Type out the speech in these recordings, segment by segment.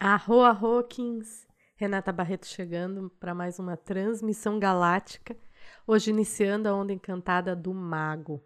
Arro, arro, Kings! Renata Barreto chegando para mais uma transmissão galáctica, hoje iniciando a onda encantada do Mago.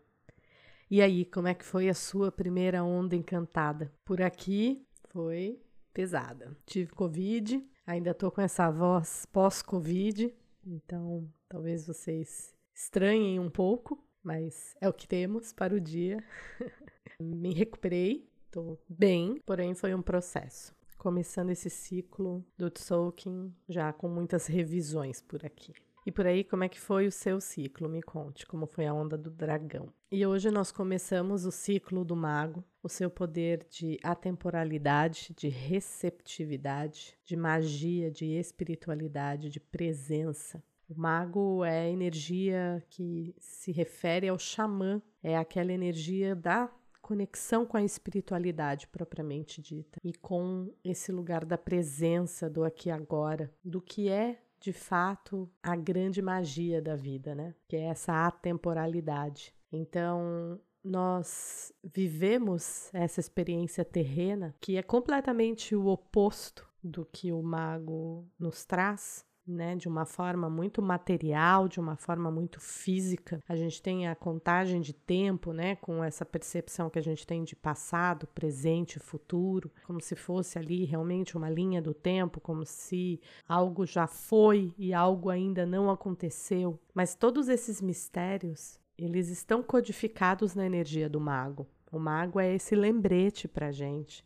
E aí, como é que foi a sua primeira onda encantada? Por aqui foi pesada. Tive Covid, ainda tô com essa voz pós-Covid, então talvez vocês estranhem um pouco, mas é o que temos para o dia. Me recuperei, tô bem, porém foi um processo começando esse ciclo do Tzolk'in já com muitas revisões por aqui. E por aí, como é que foi o seu ciclo? Me conte como foi a onda do dragão. E hoje nós começamos o ciclo do mago, o seu poder de atemporalidade, de receptividade, de magia, de espiritualidade, de presença. O mago é a energia que se refere ao xamã, é aquela energia da conexão com a espiritualidade propriamente dita e com esse lugar da presença do aqui e agora, do que é de fato a grande magia da vida, né? Que é essa atemporalidade. Então, nós vivemos essa experiência terrena que é completamente o oposto do que o mago nos traz, né, de uma forma muito material, de uma forma muito física. A gente tem a contagem de tempo, né, com essa percepção que a gente tem de passado, presente, futuro, como se fosse ali realmente uma linha do tempo, como se algo já foi e algo ainda não aconteceu. Mas todos esses mistérios, eles estão codificados na energia do mago. O mago é esse lembrete para gente,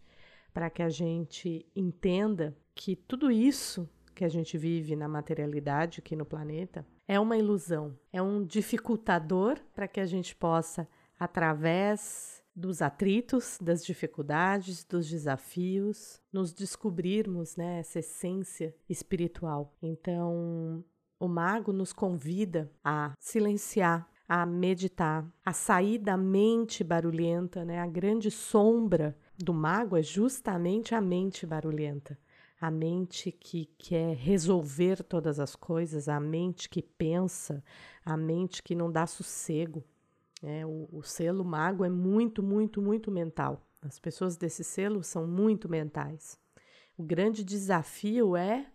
para que a gente entenda que tudo isso que a gente vive na materialidade aqui no planeta é uma ilusão, é um dificultador para que a gente possa, através dos atritos, das dificuldades, dos desafios, nos descobrirmos né, essa essência espiritual. Então, o mago nos convida a silenciar, a meditar, a sair da mente barulhenta, né? A grande sombra do mago é justamente a mente barulhenta a mente que quer resolver todas as coisas, a mente que pensa, a mente que não dá sossego. É, o, o selo mago é muito, muito, muito mental. As pessoas desse selo são muito mentais. O grande desafio é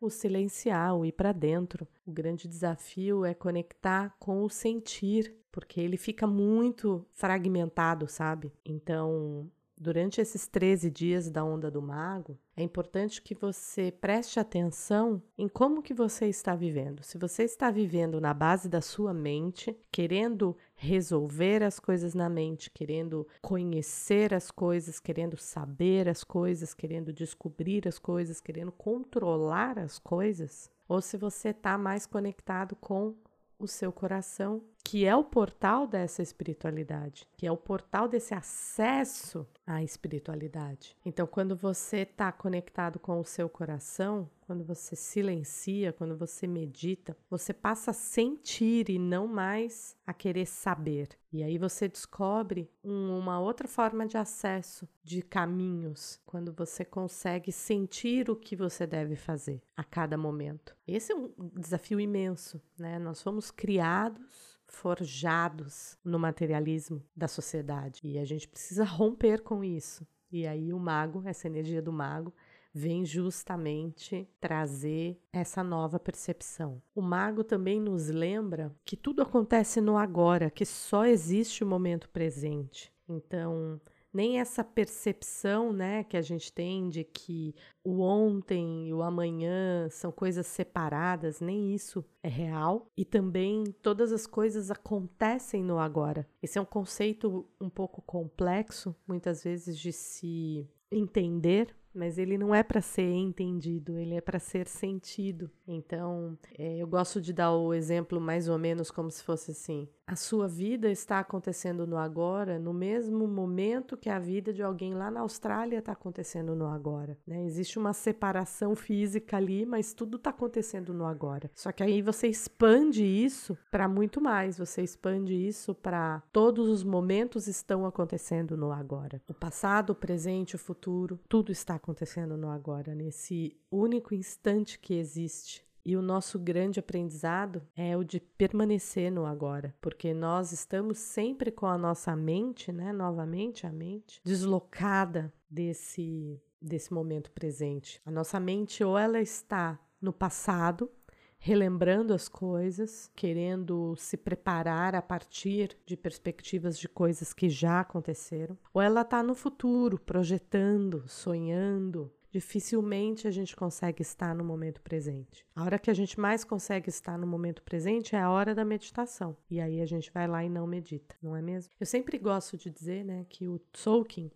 o silenciar, o ir para dentro. O grande desafio é conectar com o sentir, porque ele fica muito fragmentado, sabe? Então, Durante esses 13 dias da onda do mago, é importante que você preste atenção em como que você está vivendo. Se você está vivendo na base da sua mente, querendo resolver as coisas na mente, querendo conhecer as coisas, querendo saber as coisas, querendo descobrir as coisas, querendo controlar as coisas, ou se você está mais conectado com o seu coração, que é o portal dessa espiritualidade, que é o portal desse acesso à espiritualidade. Então, quando você está conectado com o seu coração, quando você silencia, quando você medita, você passa a sentir e não mais a querer saber. E aí você descobre um, uma outra forma de acesso, de caminhos, quando você consegue sentir o que você deve fazer a cada momento. Esse é um desafio imenso, né? Nós fomos criados forjados no materialismo da sociedade e a gente precisa romper com isso. E aí o mago, essa energia do mago, vem justamente trazer essa nova percepção. O mago também nos lembra que tudo acontece no agora, que só existe o momento presente. Então, nem essa percepção, né, que a gente tem de que o ontem e o amanhã são coisas separadas, nem isso é real. E também todas as coisas acontecem no agora. Esse é um conceito um pouco complexo, muitas vezes de se entender, mas ele não é para ser entendido, ele é para ser sentido. Então, é, eu gosto de dar o exemplo mais ou menos como se fosse assim: a sua vida está acontecendo no agora, no mesmo momento que a vida de alguém lá na Austrália está acontecendo no agora. Né? Existe uma separação física ali, mas tudo está acontecendo no agora. Só que aí você expande isso para muito mais, você expande isso para todos os momentos estão acontecendo no agora. O passado, o presente, o futuro, tudo está acontecendo no agora, nesse único instante que existe. E o nosso grande aprendizado é o de permanecer no agora, porque nós estamos sempre com a nossa mente, né, novamente a mente, deslocada desse desse momento presente. A nossa mente ou ela está no passado, relembrando as coisas, querendo se preparar a partir de perspectivas de coisas que já aconteceram, ou ela está no futuro, projetando, sonhando. Dificilmente a gente consegue estar no momento presente. A hora que a gente mais consegue estar no momento presente é a hora da meditação. E aí a gente vai lá e não medita, não é mesmo? Eu sempre gosto de dizer, né, que o Tolkien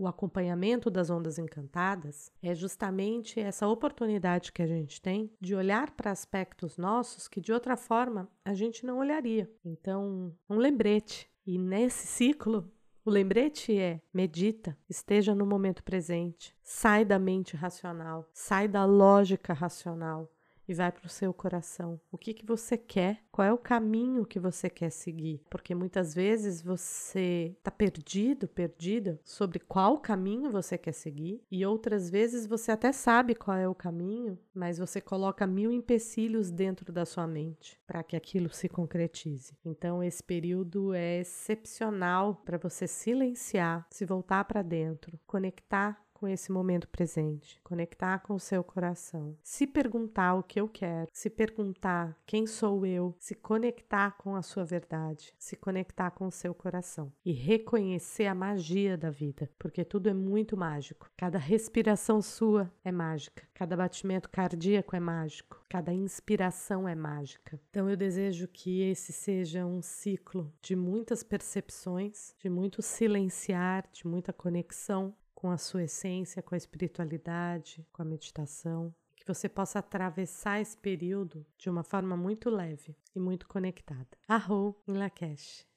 o acompanhamento das ondas encantadas é justamente essa oportunidade que a gente tem de olhar para aspectos nossos que de outra forma a gente não olharia. Então, um lembrete. E nesse ciclo, o lembrete é: medita, esteja no momento presente, sai da mente racional, sai da lógica racional e vai para o seu coração. O que, que você quer? Qual é o caminho que você quer seguir? Porque muitas vezes você está perdido, perdida sobre qual caminho você quer seguir, e outras vezes você até sabe qual é o caminho, mas você coloca mil empecilhos dentro da sua mente para que aquilo se concretize. Então, esse período é excepcional para você silenciar, se voltar para dentro, conectar com esse momento presente, conectar com o seu coração, se perguntar o que eu quero, se perguntar quem sou eu, se conectar com a sua verdade, se conectar com o seu coração e reconhecer a magia da vida, porque tudo é muito mágico. Cada respiração sua é mágica, cada batimento cardíaco é mágico, cada inspiração é mágica. Então eu desejo que esse seja um ciclo de muitas percepções, de muito silenciar, de muita conexão com a sua essência, com a espiritualidade, com a meditação, que você possa atravessar esse período de uma forma muito leve e muito conectada. Arro em Lakesh.